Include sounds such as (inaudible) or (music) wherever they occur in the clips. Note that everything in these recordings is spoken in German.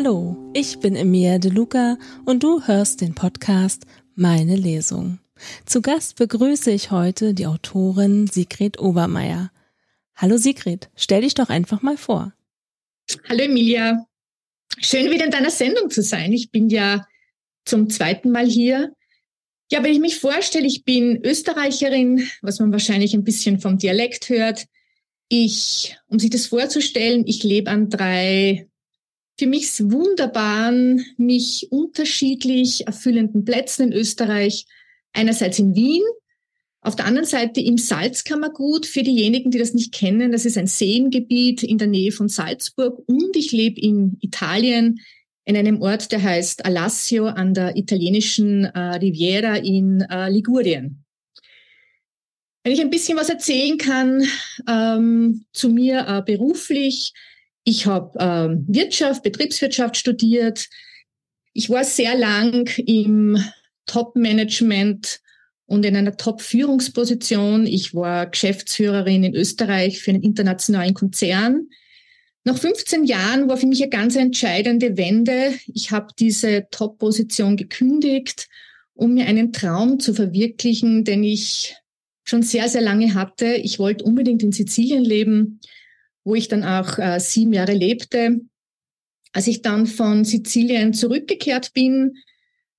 Hallo, ich bin Emilia De Luca und du hörst den Podcast Meine Lesung. Zu Gast begrüße ich heute die Autorin Sigrid Obermeier. Hallo Sigrid, stell dich doch einfach mal vor. Hallo Emilia, schön wieder in deiner Sendung zu sein. Ich bin ja zum zweiten Mal hier. Ja, wenn ich mich vorstelle, ich bin Österreicherin, was man wahrscheinlich ein bisschen vom Dialekt hört. Ich, um sich das vorzustellen, ich lebe an drei für mich wunderbaren, mich unterschiedlich erfüllenden Plätzen in Österreich. Einerseits in Wien, auf der anderen Seite im Salzkammergut, für diejenigen, die das nicht kennen, das ist ein Seengebiet in der Nähe von Salzburg und ich lebe in Italien in einem Ort, der heißt Alassio an der italienischen äh, Riviera in äh, Ligurien. Wenn ich ein bisschen was erzählen kann ähm, zu mir äh, beruflich, ich habe ähm, Wirtschaft, Betriebswirtschaft studiert. Ich war sehr lang im Top-Management und in einer Top-Führungsposition. Ich war Geschäftsführerin in Österreich für einen internationalen Konzern. Nach 15 Jahren war für mich eine ganz entscheidende Wende. Ich habe diese Top-Position gekündigt, um mir einen Traum zu verwirklichen, den ich schon sehr, sehr lange hatte. Ich wollte unbedingt in Sizilien leben, wo ich dann auch äh, sieben Jahre lebte. Als ich dann von Sizilien zurückgekehrt bin,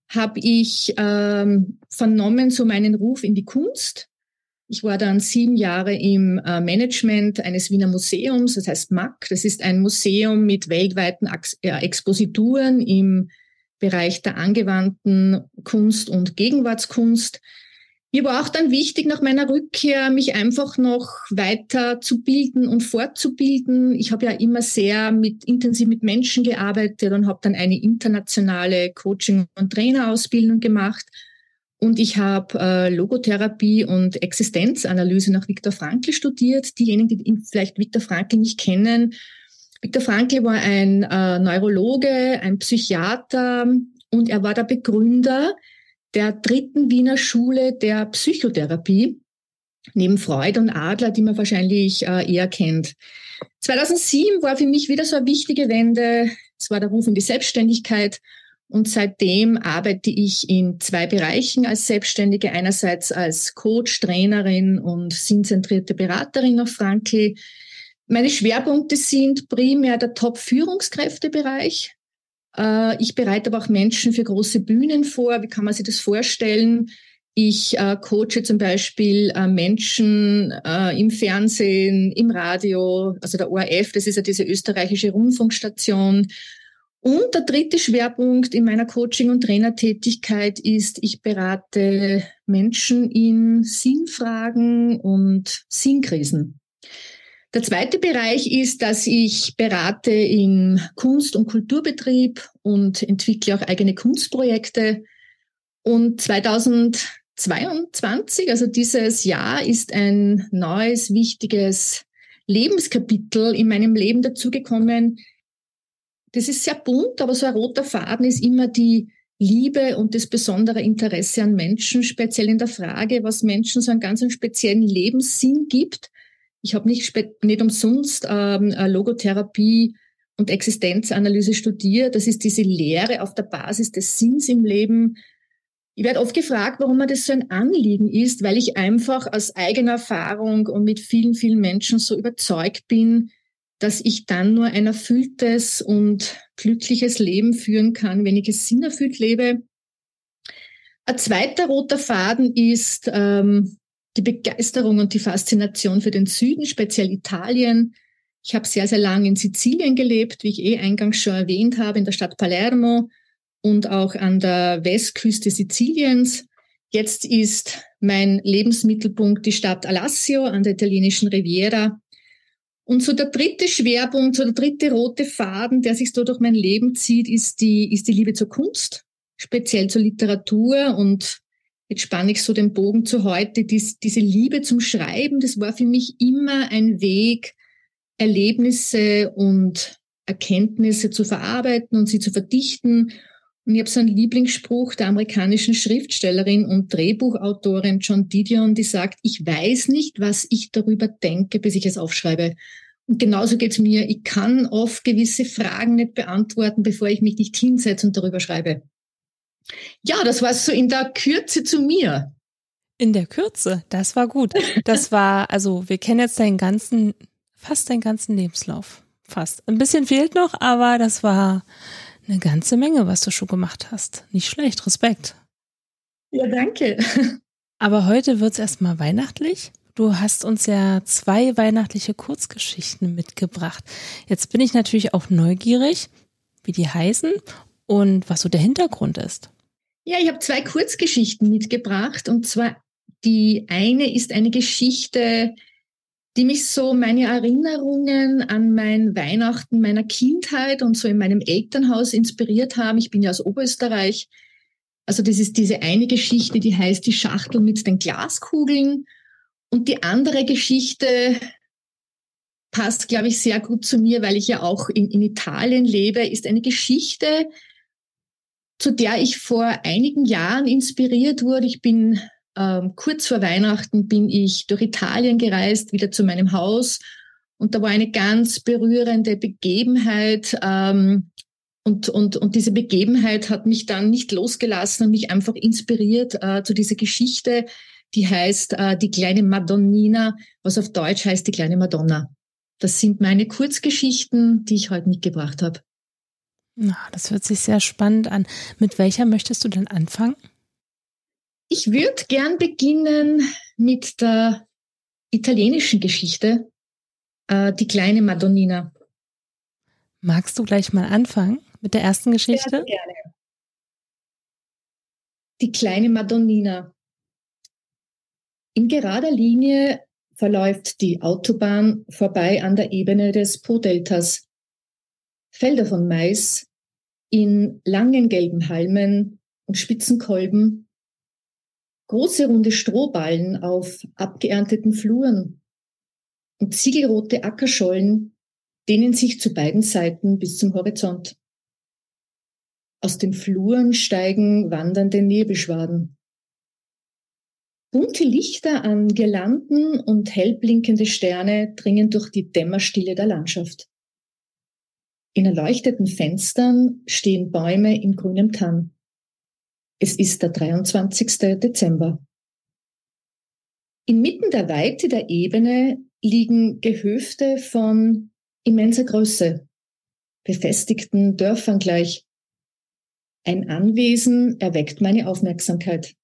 habe ich ähm, vernommen so meinen Ruf in die Kunst. Ich war dann sieben Jahre im äh, Management eines Wiener Museums, das heißt MAC. Das ist ein Museum mit weltweiten Ex äh, Exposituren im Bereich der angewandten Kunst und Gegenwartskunst. Mir war auch dann wichtig, nach meiner Rückkehr mich einfach noch weiter zu bilden und fortzubilden. Ich habe ja immer sehr mit, intensiv mit Menschen gearbeitet und habe dann eine internationale Coaching- und Trainerausbildung gemacht. Und ich habe äh, Logotherapie und Existenzanalyse nach Viktor Frankl studiert. Diejenigen, die vielleicht Viktor Frankl nicht kennen. Viktor Frankl war ein äh, Neurologe, ein Psychiater und er war der Begründer der dritten Wiener Schule der Psychotherapie, neben Freud und Adler, die man wahrscheinlich äh, eher kennt. 2007 war für mich wieder so eine wichtige Wende. Es war der Ruf in die Selbstständigkeit. Und seitdem arbeite ich in zwei Bereichen als Selbstständige. Einerseits als Coach, Trainerin und sinnzentrierte Beraterin auf Frankl. Meine Schwerpunkte sind primär der Top-Führungskräftebereich. Äh, ich bereite aber auch Menschen für große Bühnen vor. Wie kann man sich das vorstellen? Ich äh, coache zum Beispiel äh, Menschen äh, im Fernsehen, im Radio, also der ORF, das ist ja diese österreichische Rundfunkstation. Und der dritte Schwerpunkt in meiner Coaching- und Trainertätigkeit ist, ich berate Menschen in Sinnfragen und Sinnkrisen. Der zweite Bereich ist, dass ich berate in Kunst- und Kulturbetrieb und entwickle auch eigene Kunstprojekte. Und 2022, also dieses Jahr, ist ein neues, wichtiges Lebenskapitel in meinem Leben dazugekommen. Das ist sehr bunt, aber so ein roter Faden ist immer die Liebe und das besondere Interesse an Menschen, speziell in der Frage, was Menschen so einen ganz speziellen Lebenssinn gibt ich habe nicht, nicht umsonst ähm, Logotherapie und Existenzanalyse studiert. Das ist diese Lehre auf der Basis des Sinns im Leben. Ich werde oft gefragt, warum mir das so ein Anliegen ist, weil ich einfach aus eigener Erfahrung und mit vielen, vielen Menschen so überzeugt bin, dass ich dann nur ein erfülltes und glückliches Leben führen kann, wenn ich es sinnerfüllt lebe. Ein zweiter roter Faden ist ähm, die Begeisterung und die Faszination für den Süden, speziell Italien. Ich habe sehr, sehr lange in Sizilien gelebt, wie ich eh eingangs schon erwähnt habe, in der Stadt Palermo und auch an der Westküste Siziliens. Jetzt ist mein Lebensmittelpunkt die Stadt Alassio an der italienischen Riviera. Und so der dritte Schwerpunkt, so der dritte rote Faden, der sich so durch mein Leben zieht, ist die, ist die Liebe zur Kunst, speziell zur Literatur und jetzt spanne ich so den Bogen zu heute, dies, diese Liebe zum Schreiben, das war für mich immer ein Weg, Erlebnisse und Erkenntnisse zu verarbeiten und sie zu verdichten. Und ich habe so einen Lieblingsspruch der amerikanischen Schriftstellerin und Drehbuchautorin John Didion, die sagt, ich weiß nicht, was ich darüber denke, bis ich es aufschreibe. genauso geht's mir. Ich kann oft gewisse Fragen nicht beantworten, bevor ich mich nicht hinsetze und darüber schreibe. Ja, das war so in der Kürze zu mir. In der Kürze, das war gut. Das (laughs) war, also wir kennen jetzt deinen ganzen, fast deinen ganzen Lebenslauf. Fast. Ein bisschen fehlt noch, aber das war eine ganze Menge, was du schon gemacht hast. Nicht schlecht, Respekt. Ja, danke. (laughs) Aber heute wird's erstmal weihnachtlich. Du hast uns ja zwei weihnachtliche Kurzgeschichten mitgebracht. Jetzt bin ich natürlich auch neugierig, wie die heißen und was so der Hintergrund ist. Ja, ich habe zwei Kurzgeschichten mitgebracht und zwar die eine ist eine Geschichte, die mich so meine Erinnerungen an mein Weihnachten meiner Kindheit und so in meinem Elternhaus inspiriert haben. Ich bin ja aus Oberösterreich. Also das ist diese eine Geschichte, die heißt die Schachtel mit den Glaskugeln. Und die andere Geschichte passt, glaube ich, sehr gut zu mir, weil ich ja auch in, in Italien lebe, ist eine Geschichte, zu der ich vor einigen Jahren inspiriert wurde. Ich bin ähm, kurz vor Weihnachten bin ich durch Italien gereist, wieder zu meinem Haus. Und da war eine ganz berührende Begebenheit. Ähm, und, und, und diese Begebenheit hat mich dann nicht losgelassen und mich einfach inspiriert äh, zu dieser Geschichte, die heißt äh, Die kleine Madonnina, was auf Deutsch heißt Die kleine Madonna. Das sind meine Kurzgeschichten, die ich heute mitgebracht habe. Na, das hört sich sehr spannend an. Mit welcher möchtest du denn anfangen? Ich würde gern beginnen mit der italienischen Geschichte, äh, die kleine Madonnina. Magst du gleich mal anfangen mit der ersten Geschichte? Sehr gerne. Die kleine Madonnina. In gerader Linie verläuft die Autobahn vorbei an der Ebene des Po-Deltas. Felder von Mais in langen gelben Halmen und spitzen Kolben große runde Strohballen auf abgeernteten Fluren und ziegelrote Ackerschollen dehnen sich zu beiden Seiten bis zum Horizont. Aus den Fluren steigen wandernde Nebelschwaden. Bunte Lichter an Girlanden und hellblinkende Sterne dringen durch die Dämmerstille der Landschaft. In erleuchteten Fenstern stehen Bäume in grünem Tann. Es ist der 23. Dezember. Inmitten der Weite der Ebene liegen Gehöfte von immenser Größe, befestigten Dörfern gleich. Ein Anwesen erweckt meine Aufmerksamkeit.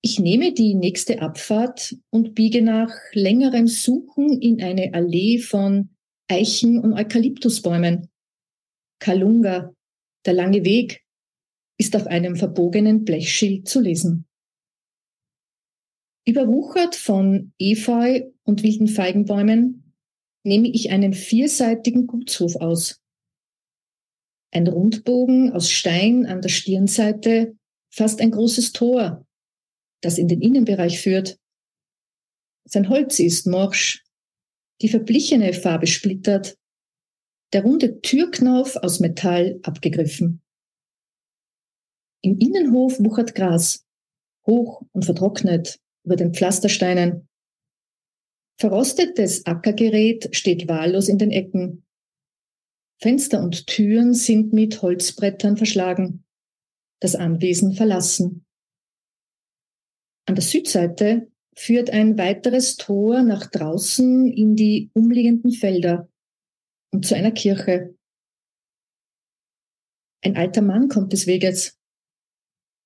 Ich nehme die nächste Abfahrt und biege nach längerem Suchen in eine Allee von Eichen und Eukalyptusbäumen. Kalunga, der lange Weg, ist auf einem verbogenen Blechschild zu lesen. Überwuchert von Efeu und wilden Feigenbäumen nehme ich einen vierseitigen Gutshof aus. Ein Rundbogen aus Stein an der Stirnseite fasst ein großes Tor, das in den Innenbereich führt. Sein Holz ist morsch, die verblichene Farbe splittert, der runde Türknauf aus Metall abgegriffen. Im Innenhof wuchert Gras, hoch und vertrocknet über den Pflastersteinen. Verrostetes Ackergerät steht wahllos in den Ecken. Fenster und Türen sind mit Holzbrettern verschlagen, das Anwesen verlassen. An der Südseite führt ein weiteres Tor nach draußen in die umliegenden Felder und zu einer Kirche. Ein alter Mann kommt des Weges.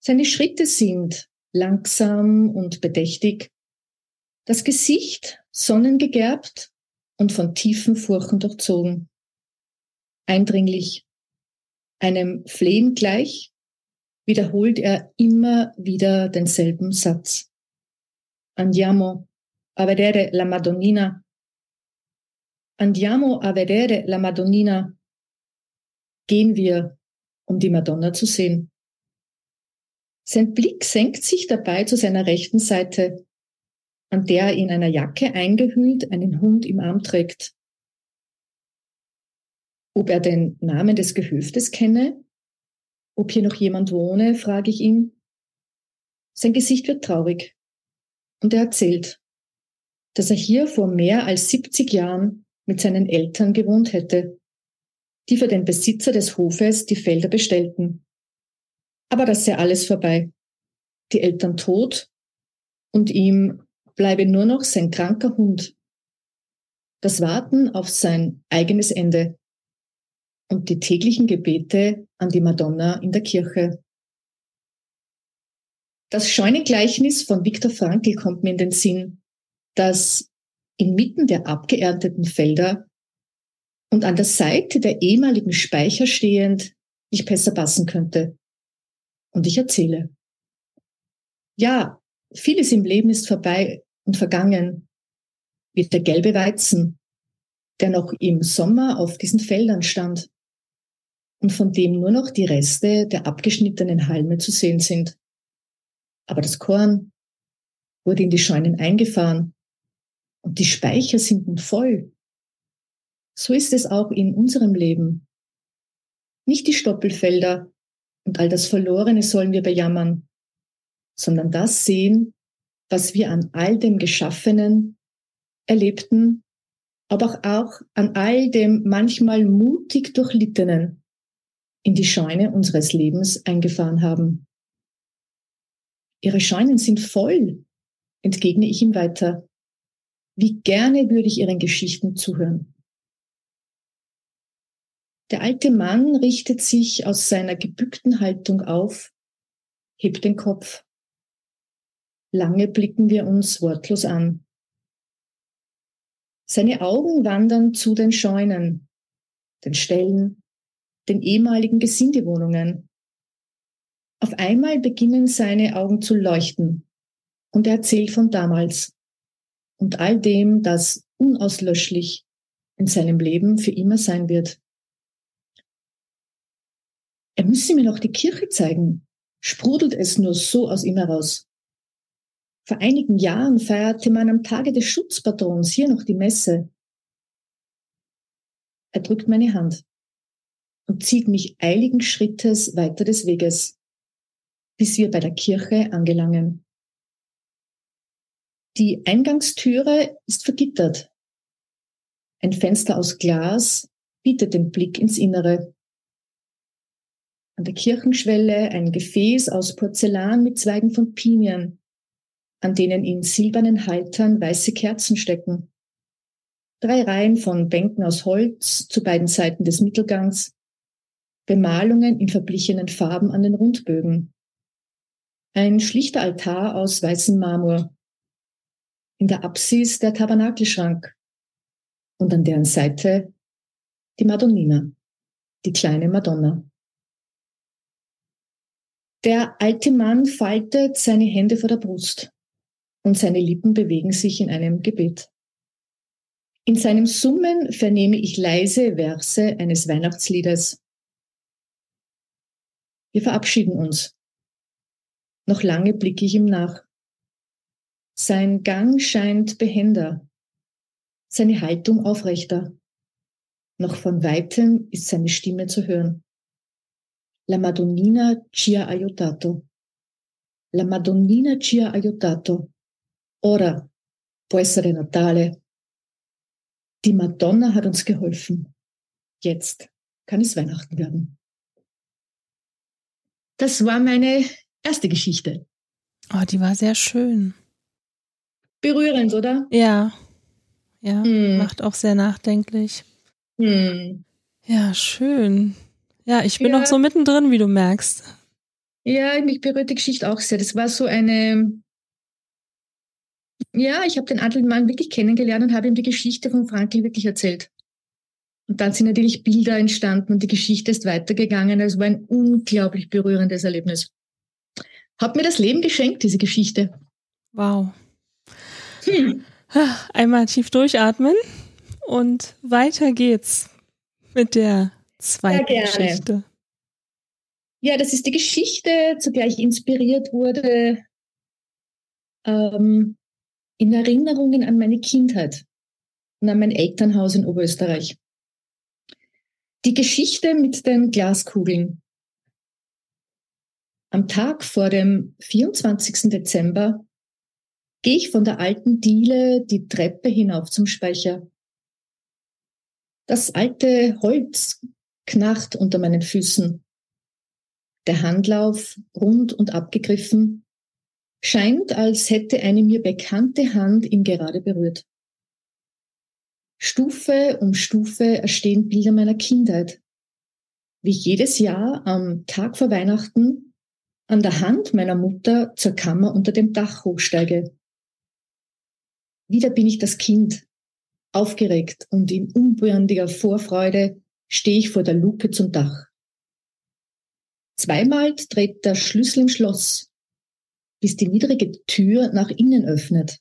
Seine Schritte sind langsam und bedächtig, das Gesicht sonnengegerbt und von tiefen Furchen durchzogen. Eindringlich, einem Flehen gleich, wiederholt er immer wieder denselben Satz. Andiamo a vedere la Madonnina. Andiamo a vedere la Madonnina. Gehen wir, um die Madonna zu sehen. Sein Blick senkt sich dabei zu seiner rechten Seite, an der er in einer Jacke eingehüllt einen Hund im Arm trägt. Ob er den Namen des Gehöftes kenne? Ob hier noch jemand wohne, frage ich ihn. Sein Gesicht wird traurig und er erzählt. dass er hier vor mehr als 70 Jahren mit seinen Eltern gewohnt hätte, die für den Besitzer des Hofes die Felder bestellten. Aber das sei alles vorbei. Die Eltern tot und ihm bleibe nur noch sein kranker Hund. Das Warten auf sein eigenes Ende und die täglichen Gebete an die Madonna in der Kirche. Das Scheunengleichnis von Viktor Frankl kommt mir in den Sinn, dass inmitten der abgeernteten Felder und an der Seite der ehemaligen Speicher stehend nicht besser passen könnte. Und ich erzähle. Ja, vieles im Leben ist vorbei und vergangen, wie der gelbe Weizen, der noch im Sommer auf diesen Feldern stand und von dem nur noch die Reste der abgeschnittenen Halme zu sehen sind. Aber das Korn wurde in die Scheunen eingefahren und die Speicher sind nun voll. So ist es auch in unserem Leben. Nicht die Stoppelfelder und all das Verlorene sollen wir bejammern, sondern das sehen, was wir an all dem Geschaffenen, Erlebten, aber auch an all dem manchmal mutig Durchlittenen in die Scheune unseres Lebens eingefahren haben. Ihre Scheunen sind voll, entgegne ich ihm weiter. Wie gerne würde ich Ihren Geschichten zuhören. Der alte Mann richtet sich aus seiner gebückten Haltung auf, hebt den Kopf. Lange blicken wir uns wortlos an. Seine Augen wandern zu den Scheunen, den Ställen, den ehemaligen Gesindewohnungen. Auf einmal beginnen seine Augen zu leuchten und er erzählt von damals und all dem, das unauslöschlich in seinem Leben für immer sein wird. Er müsse mir noch die Kirche zeigen, sprudelt es nur so aus ihm heraus. Vor einigen Jahren feierte man am Tage des Schutzpatrons hier noch die Messe. Er drückt meine Hand und zieht mich eiligen Schrittes weiter des Weges, bis wir bei der Kirche angelangen. Die Eingangstüre ist vergittert. Ein Fenster aus Glas bietet den Blick ins Innere. An der Kirchenschwelle ein Gefäß aus Porzellan mit Zweigen von Pinien, an denen in silbernen Haltern weiße Kerzen stecken. Drei Reihen von Bänken aus Holz zu beiden Seiten des Mittelgangs, Bemalungen in verblichenen Farben an den Rundbögen. Ein schlichter Altar aus weißem Marmor in der Apsis der Tabernakelschrank und an deren Seite die Madonnina, die kleine Madonna. Der alte Mann faltet seine Hände vor der Brust und seine Lippen bewegen sich in einem Gebet. In seinem Summen vernehme ich leise Verse eines Weihnachtsliedes. Wir verabschieden uns. Noch lange blicke ich ihm nach. Sein Gang scheint behender, seine Haltung aufrechter. Noch von weitem ist seine Stimme zu hören. La Madonnina ci ha aiutato. La Madonnina ci ha aiutato. Ora può essere Natale. Die Madonna hat uns geholfen. Jetzt kann es Weihnachten werden. Das war meine erste Geschichte. Oh, die war sehr schön. Berührend, oder? Ja. Ja, hm. macht auch sehr nachdenklich. Hm. Ja, schön. Ja, ich bin ja. noch so mittendrin, wie du merkst. Ja, mich berührt die Geschichte auch sehr. Das war so eine. Ja, ich habe den alten Mann wirklich kennengelernt und habe ihm die Geschichte von Frankl wirklich erzählt. Und dann sind natürlich Bilder entstanden und die Geschichte ist weitergegangen. Es war ein unglaublich berührendes Erlebnis. Hat mir das Leben geschenkt, diese Geschichte. Wow. Hm. Einmal tief durchatmen und weiter geht's mit der zweiten Geschichte. Ja, das ist die Geschichte, zugleich inspiriert wurde ähm, in Erinnerungen an meine Kindheit und an mein Elternhaus in Oberösterreich. Die Geschichte mit den Glaskugeln. Am Tag vor dem 24. Dezember gehe ich von der alten Diele die Treppe hinauf zum Speicher. Das alte Holz knarrt unter meinen Füßen. Der Handlauf, rund und abgegriffen, scheint, als hätte eine mir bekannte Hand ihn gerade berührt. Stufe um Stufe erstehen Bilder meiner Kindheit. Wie jedes Jahr am Tag vor Weihnachten an der Hand meiner Mutter zur Kammer unter dem Dach hochsteige. Wieder bin ich das Kind, aufgeregt und in unbändiger Vorfreude stehe ich vor der Luke zum Dach. Zweimal dreht der Schlüssel im Schloss, bis die niedrige Tür nach innen öffnet.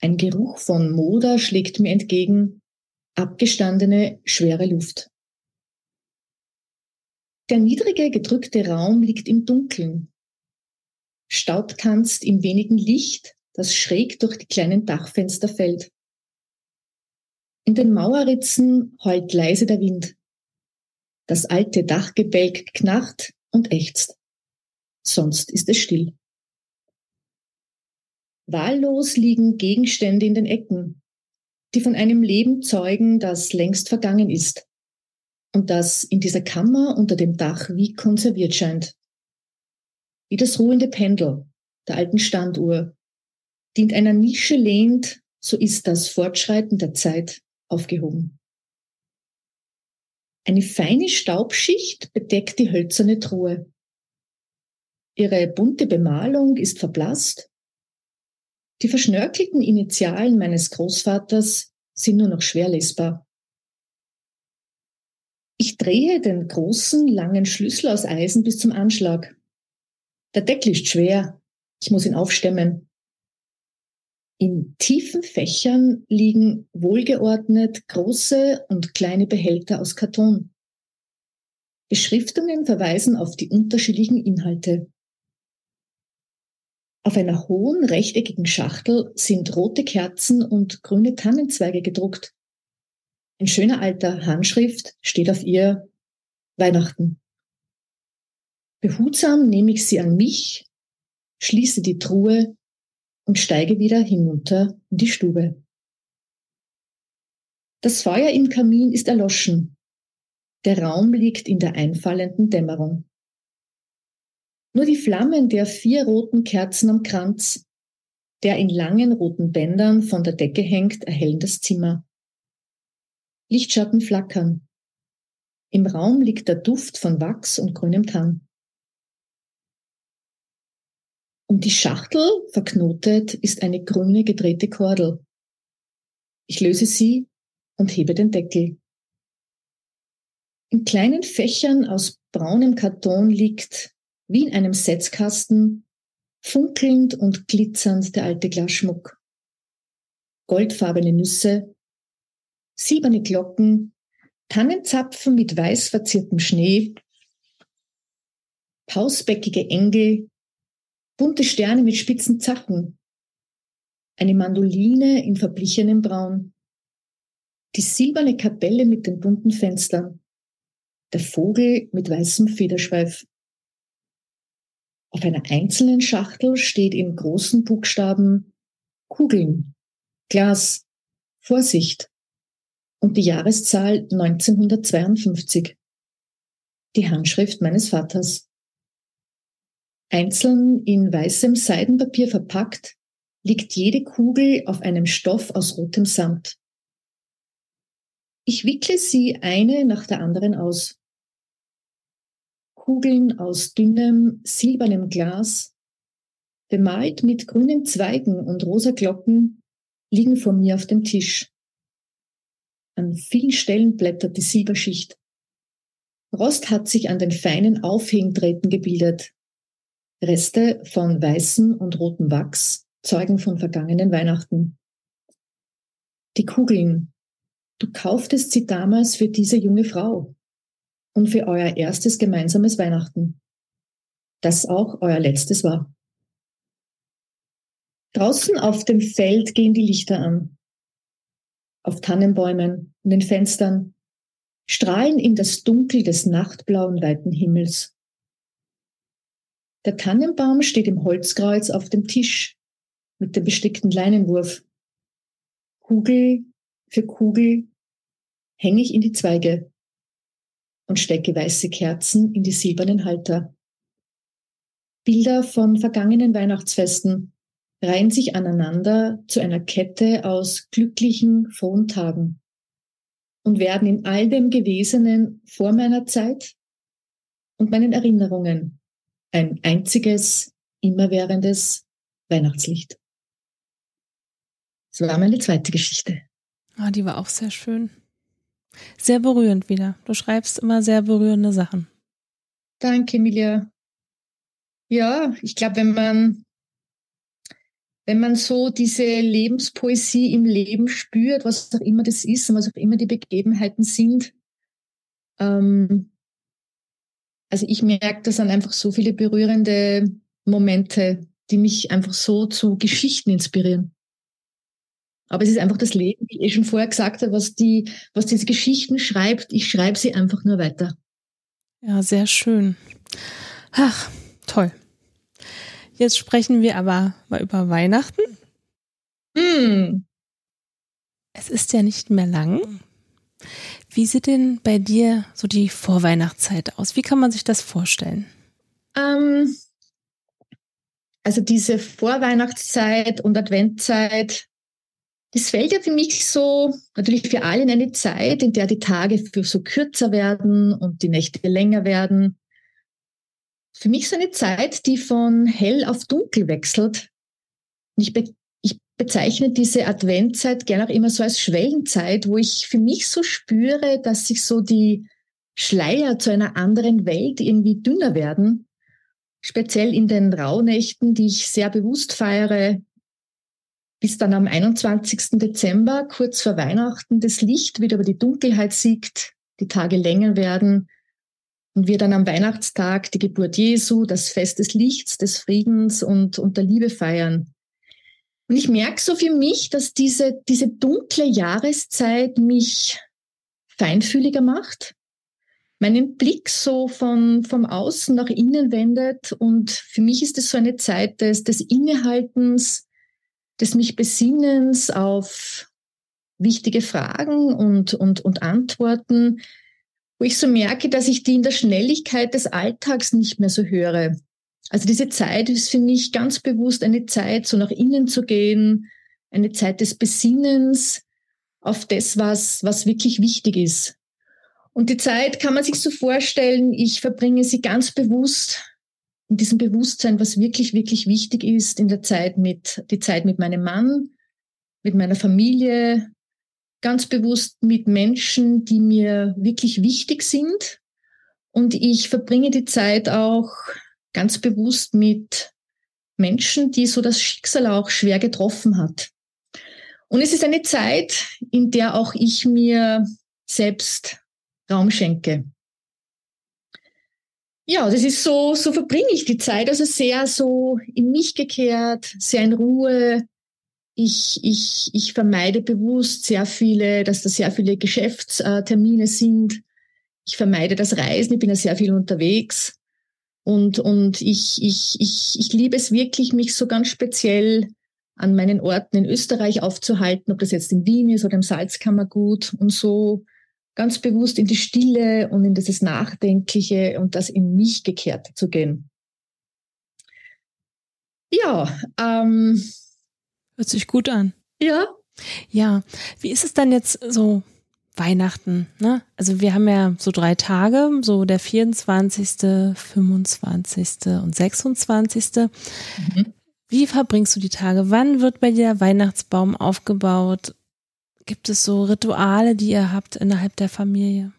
Ein Geruch von Moder schlägt mir entgegen, abgestandene, schwere Luft. Der niedrige, gedrückte Raum liegt im Dunkeln. Staub tanzt im wenigen Licht, das schräg durch die kleinen Dachfenster fällt. In den Mauerritzen heult leise der Wind. Das alte Dachgebälk knarrt und ächzt. Sonst ist es still. Wahllos liegen Gegenstände in den Ecken, die von einem Leben zeugen, das längst vergangen ist und das in dieser Kammer unter dem Dach wie konserviert scheint. Wie das ruhende Pendel der alten Standuhr, die in einer Nische lehnt, so ist das Fortschreiten der Zeit aufgehoben. Eine feine Staubschicht bedeckt die hölzerne Truhe. Ihre bunte Bemalung ist verblasst die verschnörkelten Initialen meines Großvaters sind nur noch schwer lesbar. Ich drehe den großen, langen Schlüssel aus Eisen bis zum Anschlag. Der Deckel ist schwer. Ich muss ihn aufstemmen. In tiefen Fächern liegen wohlgeordnet große und kleine Behälter aus Karton. Beschriftungen verweisen auf die unterschiedlichen Inhalte. Auf einer hohen rechteckigen Schachtel sind rote Kerzen und grüne Tannenzweige gedruckt. In schöner alter Handschrift steht auf ihr Weihnachten. Behutsam nehme ich sie an mich, schließe die Truhe und steige wieder hinunter in die Stube. Das Feuer im Kamin ist erloschen. Der Raum liegt in der einfallenden Dämmerung. Nur die Flammen der vier roten Kerzen am Kranz, der in langen roten Bändern von der Decke hängt, erhellen das Zimmer. Lichtschatten flackern. Im Raum liegt der Duft von Wachs und grünem Tann. Um die Schachtel verknotet ist eine grüne gedrehte Kordel. Ich löse sie und hebe den Deckel. In kleinen Fächern aus braunem Karton liegt wie in einem Setzkasten, funkelnd und glitzernd der alte Glasschmuck. Goldfarbene Nüsse, sieberne Glocken, Tannenzapfen mit weiß verziertem Schnee, pausbäckige Engel, bunte Sterne mit spitzen Zacken, eine Mandoline in verblichenem Braun, die silberne Kapelle mit den bunten Fenstern, der Vogel mit weißem Federschweif. Auf einer einzelnen Schachtel steht in großen Buchstaben Kugeln, Glas, Vorsicht und die Jahreszahl 1952. Die Handschrift meines Vaters. Einzeln in weißem Seidenpapier verpackt liegt jede Kugel auf einem Stoff aus rotem Samt. Ich wickle sie eine nach der anderen aus. Kugeln aus dünnem, silbernem Glas, bemalt mit grünen Zweigen und rosa Glocken, liegen vor mir auf dem Tisch. An vielen Stellen blättert die Silberschicht. Rost hat sich an den feinen Aufhängdrähten gebildet. Reste von weißem und rotem Wachs zeugen von vergangenen Weihnachten. Die Kugeln. Du kauftest sie damals für diese junge Frau und für euer erstes gemeinsames Weihnachten, das auch euer letztes war. Draußen auf dem Feld gehen die Lichter an. Auf Tannenbäumen, in den Fenstern, strahlen in das Dunkel des nachtblauen weiten Himmels. Der Tannenbaum steht im Holzkreuz auf dem Tisch, mit dem bestickten Leinenwurf. Kugel für Kugel hänge ich in die Zweige und stecke weiße Kerzen in die silbernen Halter. Bilder von vergangenen Weihnachtsfesten reihen sich aneinander zu einer Kette aus glücklichen, frohen Tagen und werden in all dem Gewesenen vor meiner Zeit und meinen Erinnerungen ein einziges, immerwährendes Weihnachtslicht. Das war meine zweite Geschichte. Ah, die war auch sehr schön. Sehr berührend wieder. Du schreibst immer sehr berührende Sachen. Danke, Emilia. Ja, ich glaube, wenn man, wenn man so diese Lebenspoesie im Leben spürt, was auch immer das ist und was auch immer die Begebenheiten sind, ähm, also ich merke, das sind einfach so viele berührende Momente, die mich einfach so zu Geschichten inspirieren. Aber es ist einfach das Leben, wie ich schon vorher gesagt habe, was die, was diese Geschichten schreibt, ich schreibe sie einfach nur weiter. Ja, sehr schön. Ach, toll. Jetzt sprechen wir aber mal über Weihnachten. Hm. Es ist ja nicht mehr lang. Wie sieht denn bei dir so die Vorweihnachtszeit aus? Wie kann man sich das vorstellen? Ähm, also diese Vorweihnachtszeit und Adventzeit, das fällt ja für mich so, natürlich für alle in eine Zeit, in der die Tage für so kürzer werden und die Nächte länger werden. Für mich so eine Zeit, die von hell auf dunkel wechselt. Ich, be ich bezeichne diese Adventzeit gerne auch immer so als Schwellenzeit, wo ich für mich so spüre, dass sich so die Schleier zu einer anderen Welt irgendwie dünner werden speziell in den Rauhnächten, die ich sehr bewusst feiere, bis dann am 21. Dezember, kurz vor Weihnachten, das Licht wieder über die Dunkelheit siegt, die Tage länger werden und wir dann am Weihnachtstag die Geburt Jesu, das Fest des Lichts, des Friedens und, und der Liebe feiern. Und ich merke so für mich, dass diese, diese dunkle Jahreszeit mich feinfühliger macht, meinen Blick so von, vom Außen nach innen wendet. Und für mich ist es so eine Zeit des, des Innehaltens, des mich Besinnens auf wichtige Fragen und, und, und Antworten, wo ich so merke, dass ich die in der Schnelligkeit des Alltags nicht mehr so höre. Also diese Zeit ist für mich ganz bewusst eine Zeit, so nach innen zu gehen, eine Zeit des Besinnens auf das, was, was wirklich wichtig ist. Und die Zeit kann man sich so vorstellen, ich verbringe sie ganz bewusst in diesem Bewusstsein, was wirklich, wirklich wichtig ist, in der Zeit mit, die Zeit mit meinem Mann, mit meiner Familie, ganz bewusst mit Menschen, die mir wirklich wichtig sind. Und ich verbringe die Zeit auch ganz bewusst mit Menschen, die so das Schicksal auch schwer getroffen hat. Und es ist eine Zeit, in der auch ich mir selbst Raum schenke. Ja, das ist so, so verbringe ich die Zeit, also sehr so in mich gekehrt, sehr in Ruhe. Ich, ich, ich vermeide bewusst sehr viele, dass da sehr viele Geschäftstermine sind. Ich vermeide das Reisen, ich bin ja sehr viel unterwegs. Und, und ich, ich, ich, ich liebe es wirklich, mich so ganz speziell an meinen Orten in Österreich aufzuhalten, ob das jetzt in Wien ist oder im Salzkammergut und so ganz bewusst in die Stille und in dieses Nachdenkliche und das in mich gekehrt zu gehen. Ja, ähm, hört sich gut an. Ja. Ja, wie ist es dann jetzt so Weihnachten, ne? Also wir haben ja so drei Tage, so der 24., 25. und 26. Mhm. Wie verbringst du die Tage? Wann wird bei dir der Weihnachtsbaum aufgebaut? Gibt es so Rituale, die ihr habt innerhalb der Familie?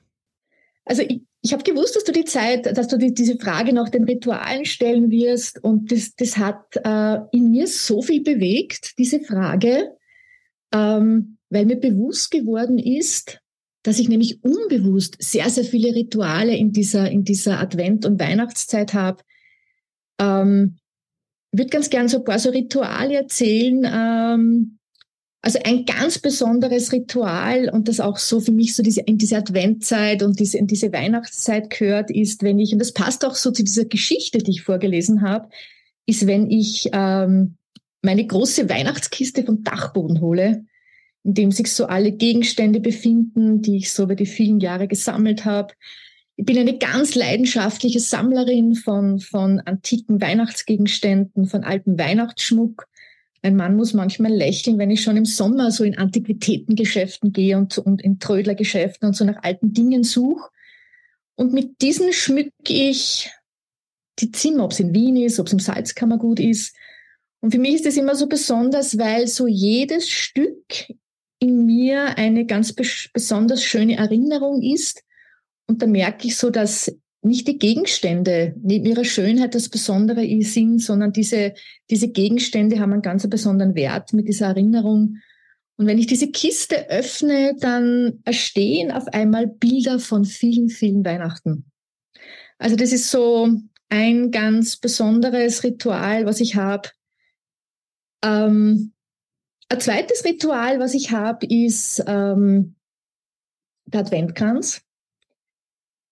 Also ich, ich habe gewusst, dass du die Zeit, dass du die, diese Frage nach den Ritualen stellen wirst und das, das hat äh, in mir so viel bewegt, diese Frage, ähm, weil mir bewusst geworden ist, dass ich nämlich unbewusst sehr, sehr viele Rituale in dieser, in dieser Advent- und Weihnachtszeit habe. Ähm, ich würde ganz gern so ein paar so Rituale erzählen, ähm, also ein ganz besonderes Ritual und das auch so für mich so diese, in diese Adventzeit und diese, in diese Weihnachtszeit gehört, ist, wenn ich, und das passt auch so zu dieser Geschichte, die ich vorgelesen habe, ist, wenn ich ähm, meine große Weihnachtskiste vom Dachboden hole, in dem sich so alle Gegenstände befinden, die ich so über die vielen Jahre gesammelt habe. Ich bin eine ganz leidenschaftliche Sammlerin von, von antiken Weihnachtsgegenständen, von altem Weihnachtsschmuck. Mein Mann muss manchmal lächeln, wenn ich schon im Sommer so in Antiquitätengeschäften gehe und, und in Trödlergeschäften und so nach alten Dingen suche. Und mit diesen schmücke ich die Zimmer, ob es in Wien ist, ob es im Salzkammergut ist. Und für mich ist das immer so besonders, weil so jedes Stück in mir eine ganz besonders schöne Erinnerung ist. Und da merke ich so, dass nicht die Gegenstände neben ihrer Schönheit das Besondere sind, sondern diese, diese Gegenstände haben einen ganz besonderen Wert mit dieser Erinnerung. Und wenn ich diese Kiste öffne, dann erstehen auf einmal Bilder von vielen, vielen Weihnachten. Also das ist so ein ganz besonderes Ritual, was ich habe. Ähm, ein zweites Ritual, was ich habe, ist ähm, der Adventkranz.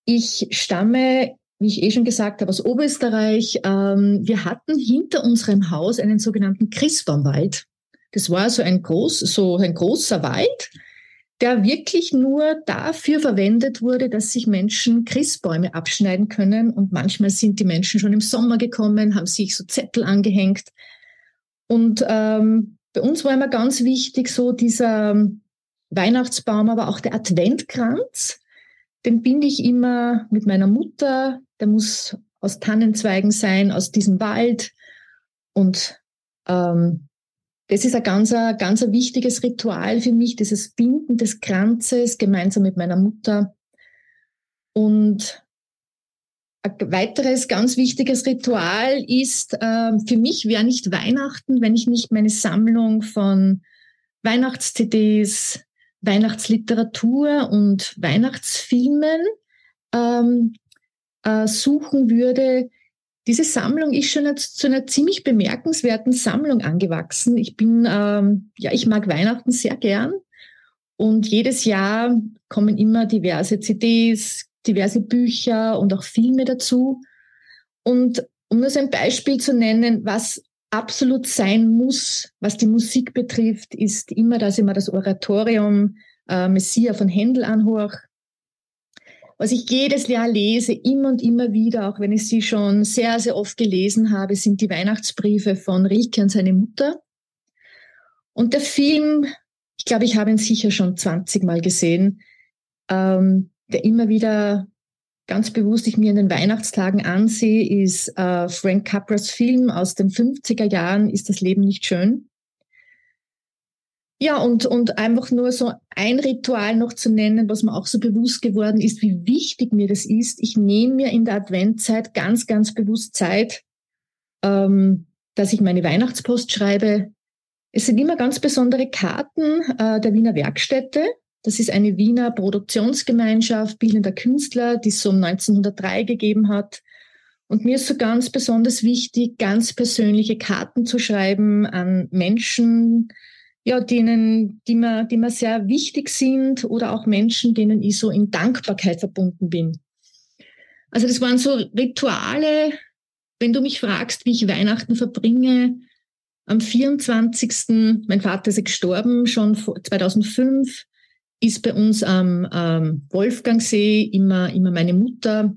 Ich stamme, wie ich eh schon gesagt habe, aus Oberösterreich. Ähm, wir hatten hinter unserem Haus einen sogenannten Christbaumwald. Das war so ein, groß, so ein großer Wald, der wirklich nur dafür verwendet wurde, dass sich Menschen Christbäume abschneiden können. Und manchmal sind die Menschen schon im Sommer gekommen, haben sich so Zettel angehängt. Und ähm, bei uns war immer ganz wichtig so dieser Weihnachtsbaum, aber auch der Adventkranz. Den binde ich immer mit meiner Mutter. Der muss aus Tannenzweigen sein, aus diesem Wald. Und ähm, das ist ein ganz, ganz ein wichtiges Ritual für mich, dieses Binden des Kranzes gemeinsam mit meiner Mutter. Und ein weiteres ganz wichtiges Ritual ist, äh, für mich wäre nicht Weihnachten, wenn ich nicht meine Sammlung von Weihnachts-CDs, Weihnachtsliteratur und Weihnachtsfilmen ähm, äh, suchen würde. Diese Sammlung ist schon zu einer ziemlich bemerkenswerten Sammlung angewachsen. Ich bin, ähm, ja, ich mag Weihnachten sehr gern. Und jedes Jahr kommen immer diverse CDs, diverse Bücher und auch Filme dazu. Und um nur so ein Beispiel zu nennen, was absolut sein muss, was die Musik betrifft, ist immer, dass ich mir das Oratorium äh, Messia von Händel anhöre. Was ich jedes Jahr lese, immer und immer wieder, auch wenn ich sie schon sehr, sehr oft gelesen habe, sind die Weihnachtsbriefe von Rilke und seine Mutter. Und der Film, ich glaube, ich habe ihn sicher schon 20 Mal gesehen, ähm, der immer wieder ganz bewusst ich mir in den Weihnachtstagen ansehe, ist äh, Frank Capras Film aus den 50er Jahren, Ist das Leben nicht schön? Ja, und, und einfach nur so ein Ritual noch zu nennen, was mir auch so bewusst geworden ist, wie wichtig mir das ist. Ich nehme mir in der Adventzeit ganz, ganz bewusst Zeit, ähm, dass ich meine Weihnachtspost schreibe. Es sind immer ganz besondere Karten äh, der Wiener Werkstätte, das ist eine Wiener Produktionsgemeinschaft bildender Künstler, die es so um 1903 gegeben hat. Und mir ist so ganz besonders wichtig, ganz persönliche Karten zu schreiben an Menschen, ja, denen, die mir, die mir sehr wichtig sind oder auch Menschen, denen ich so in Dankbarkeit verbunden bin. Also das waren so Rituale, wenn du mich fragst, wie ich Weihnachten verbringe, am 24. Mein Vater ist gestorben, schon 2005 ist bei uns am ähm, Wolfgangsee immer, immer meine Mutter.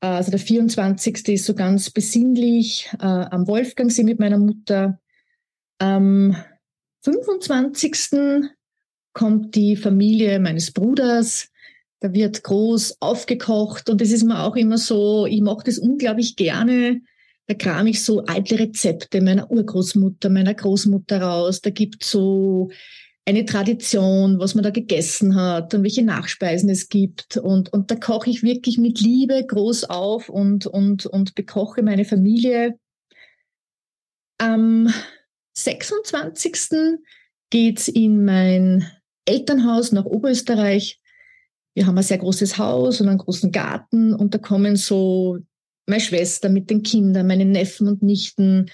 Also der 24. ist so ganz besinnlich äh, am Wolfgangsee mit meiner Mutter. Am 25. kommt die Familie meines Bruders. Da wird groß aufgekocht und es ist mir auch immer so, ich mache das unglaublich gerne. Da kram ich so alte Rezepte meiner Urgroßmutter, meiner Großmutter raus. Da gibt so eine Tradition, was man da gegessen hat und welche Nachspeisen es gibt. Und, und da koche ich wirklich mit Liebe groß auf und, und, und bekoche meine Familie. Am 26. geht's in mein Elternhaus nach Oberösterreich. Wir haben ein sehr großes Haus und einen großen Garten und da kommen so meine Schwester mit den Kindern, meine Neffen und Nichten.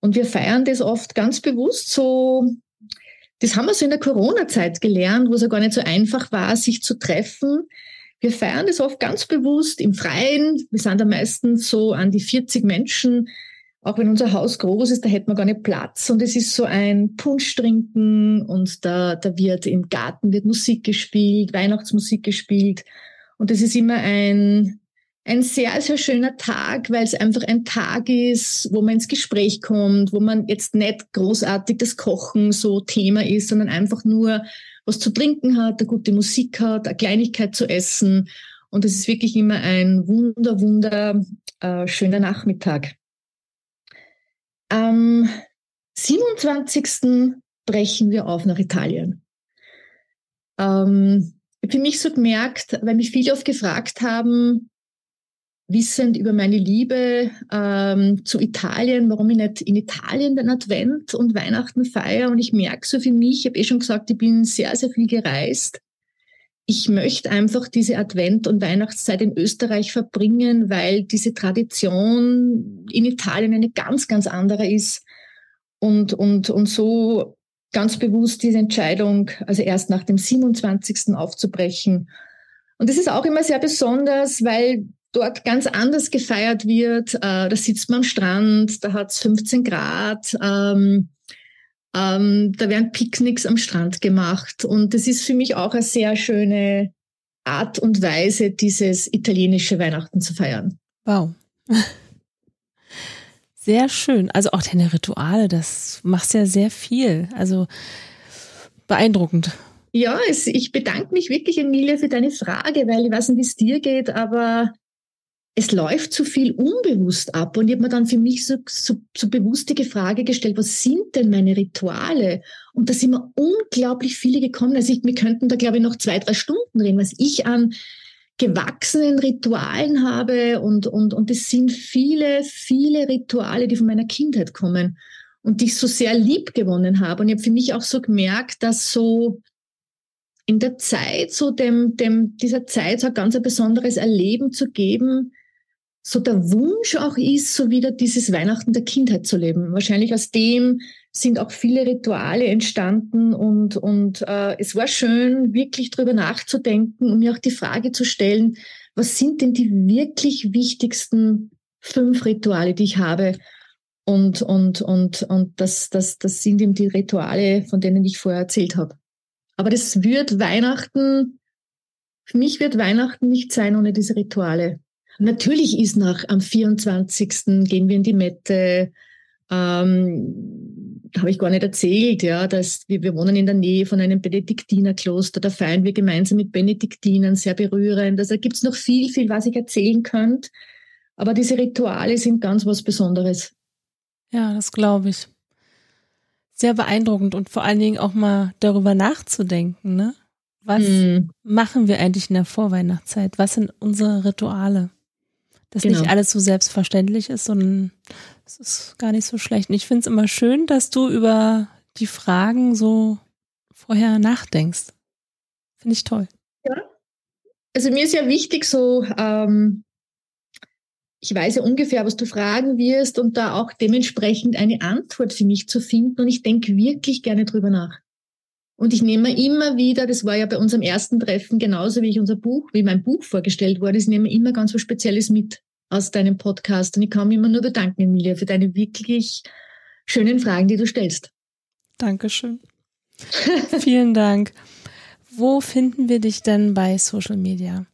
Und wir feiern das oft ganz bewusst so das haben wir so in der Corona-Zeit gelernt, wo es ja gar nicht so einfach war, sich zu treffen. Wir feiern das oft ganz bewusst im Freien. Wir sind da meistens so an die 40 Menschen auch wenn unser Haus groß ist, da hätten wir gar nicht Platz. Und es ist so ein Punsch trinken und da, da wird im Garten wird Musik gespielt, Weihnachtsmusik gespielt. Und es ist immer ein, ein sehr, sehr schöner Tag, weil es einfach ein Tag ist, wo man ins Gespräch kommt, wo man jetzt nicht großartig das Kochen so Thema ist, sondern einfach nur was zu trinken hat, eine gute Musik hat, eine Kleinigkeit zu essen. Und es ist wirklich immer ein wunder, wunder äh, schöner Nachmittag. Am 27. brechen wir auf nach Italien. Ähm, für mich so gemerkt, weil mich viele oft gefragt haben, wissend über meine Liebe ähm, zu Italien, warum ich nicht in Italien den Advent und Weihnachten feiere. Und ich merke so für mich, ich habe eh schon gesagt, ich bin sehr, sehr viel gereist. Ich möchte einfach diese Advent- und Weihnachtszeit in Österreich verbringen, weil diese Tradition in Italien eine ganz, ganz andere ist. Und, und, und so ganz bewusst diese Entscheidung, also erst nach dem 27. aufzubrechen. Und das ist auch immer sehr besonders, weil dort ganz anders gefeiert wird. Äh, da sitzt man am Strand, da hat es 15 Grad, ähm, ähm, da werden Picknicks am Strand gemacht. Und das ist für mich auch eine sehr schöne Art und Weise, dieses italienische Weihnachten zu feiern. Wow. (laughs) Sehr schön. Also auch deine Rituale, das machst ja sehr viel. Also beeindruckend. Ja, es, ich bedanke mich wirklich, Emilia, für deine Frage, weil ich weiß nicht, wie es dir geht, aber es läuft zu viel unbewusst ab. Und ich habe mir dann für mich so, so, so bewusst die Frage gestellt, was sind denn meine Rituale? Und da sind mir unglaublich viele gekommen. Also ich, wir könnten da, glaube ich, noch zwei, drei Stunden reden, was ich an gewachsenen Ritualen habe. Und, und, und es sind viele, viele Rituale, die von meiner Kindheit kommen und die ich so sehr lieb gewonnen habe. Und ich habe für mich auch so gemerkt, dass so in der Zeit, so dem, dem, dieser Zeit so ein ganz ein besonderes Erleben zu geben, so der Wunsch auch ist, so wieder dieses Weihnachten der Kindheit zu leben. Wahrscheinlich aus dem sind auch viele Rituale entstanden und, und äh, es war schön, wirklich drüber nachzudenken und mir auch die Frage zu stellen, was sind denn die wirklich wichtigsten fünf Rituale, die ich habe? Und, und, und, und das, das, das sind eben die Rituale, von denen ich vorher erzählt habe. Aber das wird Weihnachten, für mich wird Weihnachten nicht sein ohne diese Rituale. Natürlich ist nach am 24. gehen wir in die Mette. Ähm, habe ich gar nicht erzählt, ja, dass wir, wir wohnen in der Nähe von einem Benediktinerkloster. Da feiern wir gemeinsam mit Benediktinern, sehr berührend. Also da gibt es noch viel, viel, was ich erzählen könnte. Aber diese Rituale sind ganz was Besonderes. Ja, das glaube ich. Sehr beeindruckend und vor allen Dingen auch mal darüber nachzudenken, ne? Was hm. machen wir eigentlich in der Vorweihnachtszeit? Was sind unsere Rituale? Dass genau. nicht alles so selbstverständlich ist, sondern es ist gar nicht so schlecht. Und ich finde es immer schön, dass du über die Fragen so vorher nachdenkst. Finde ich toll. Ja. Also mir ist ja wichtig, so, ähm, ich weiß ja ungefähr, was du fragen wirst und da auch dementsprechend eine Antwort für mich zu finden. Und ich denke wirklich gerne drüber nach. Und ich nehme immer wieder, das war ja bei unserem ersten Treffen genauso wie ich unser Buch, wie mein Buch vorgestellt wurde, ich nehme immer ganz was Spezielles mit aus deinem Podcast. Und ich kann mich immer nur bedanken, Emilia, für deine wirklich schönen Fragen, die du stellst. Dankeschön. (laughs) Vielen Dank. Wo finden wir dich denn bei Social Media?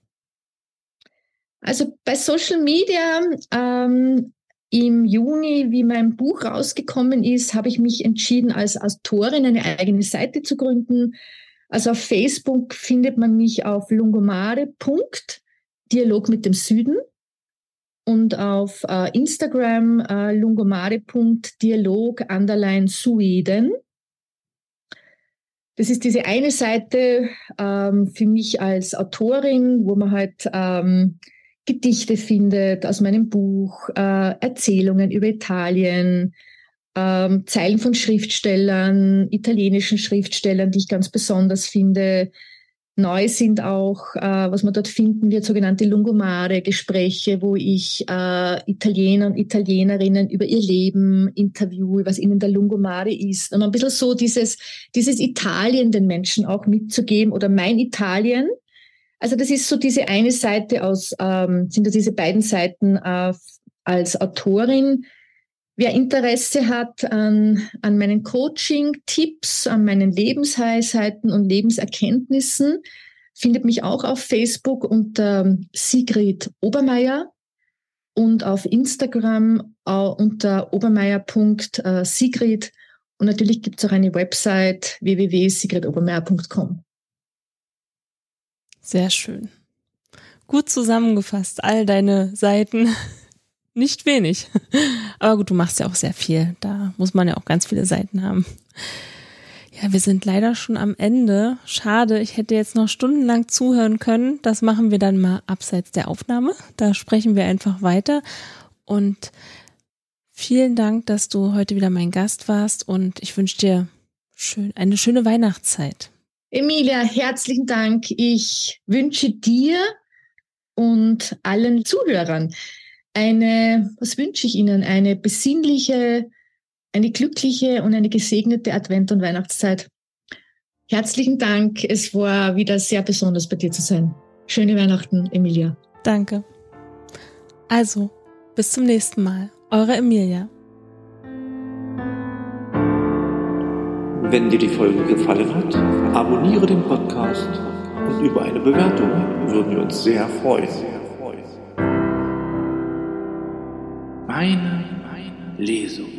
Also bei Social Media ähm, im Juni, wie mein Buch rausgekommen ist, habe ich mich entschieden, als Autorin eine eigene Seite zu gründen. Also auf Facebook findet man mich auf lungomare. Dialog mit dem Süden und auf äh, Instagram äh, lungomare.dialog underline Sweden. Das ist diese eine Seite ähm, für mich als Autorin, wo man halt ähm, Gedichte findet aus meinem Buch, äh, Erzählungen über Italien, ähm, Zeilen von Schriftstellern, italienischen Schriftstellern, die ich ganz besonders finde. Neu sind auch, äh, was man dort finden wird, sogenannte Lungomare-Gespräche, wo ich äh, Italiener und Italienerinnen über ihr Leben interviewe, was ihnen der Lungomare ist. Und ein bisschen so dieses, dieses Italien den Menschen auch mitzugeben oder mein Italien, also das ist so diese eine Seite aus, ähm, sind ja diese beiden Seiten äh, als Autorin. Wer Interesse hat an, an meinen Coaching-Tipps, an meinen Lebensweisheiten und Lebenserkenntnissen, findet mich auch auf Facebook unter Sigrid Obermeier und auf Instagram unter obermeier.sigrid. Und natürlich gibt es auch eine Website www.sigridobermeier.com. Sehr schön. Gut zusammengefasst, all deine Seiten. (laughs) Nicht wenig. Aber gut, du machst ja auch sehr viel. Da muss man ja auch ganz viele Seiten haben. Ja, wir sind leider schon am Ende. Schade, ich hätte jetzt noch stundenlang zuhören können. Das machen wir dann mal abseits der Aufnahme. Da sprechen wir einfach weiter. Und vielen Dank, dass du heute wieder mein Gast warst und ich wünsche dir schön, eine schöne Weihnachtszeit. Emilia, herzlichen Dank. Ich wünsche dir und allen Zuhörern eine, was wünsche ich Ihnen? Eine besinnliche, eine glückliche und eine gesegnete Advent- und Weihnachtszeit. Herzlichen Dank. Es war wieder sehr besonders bei dir zu sein. Schöne Weihnachten, Emilia. Danke. Also, bis zum nächsten Mal. Eure Emilia. Wenn dir die Folge gefallen hat, abonniere den Podcast und über eine Bewertung würden wir uns sehr freuen. Meine Lesung.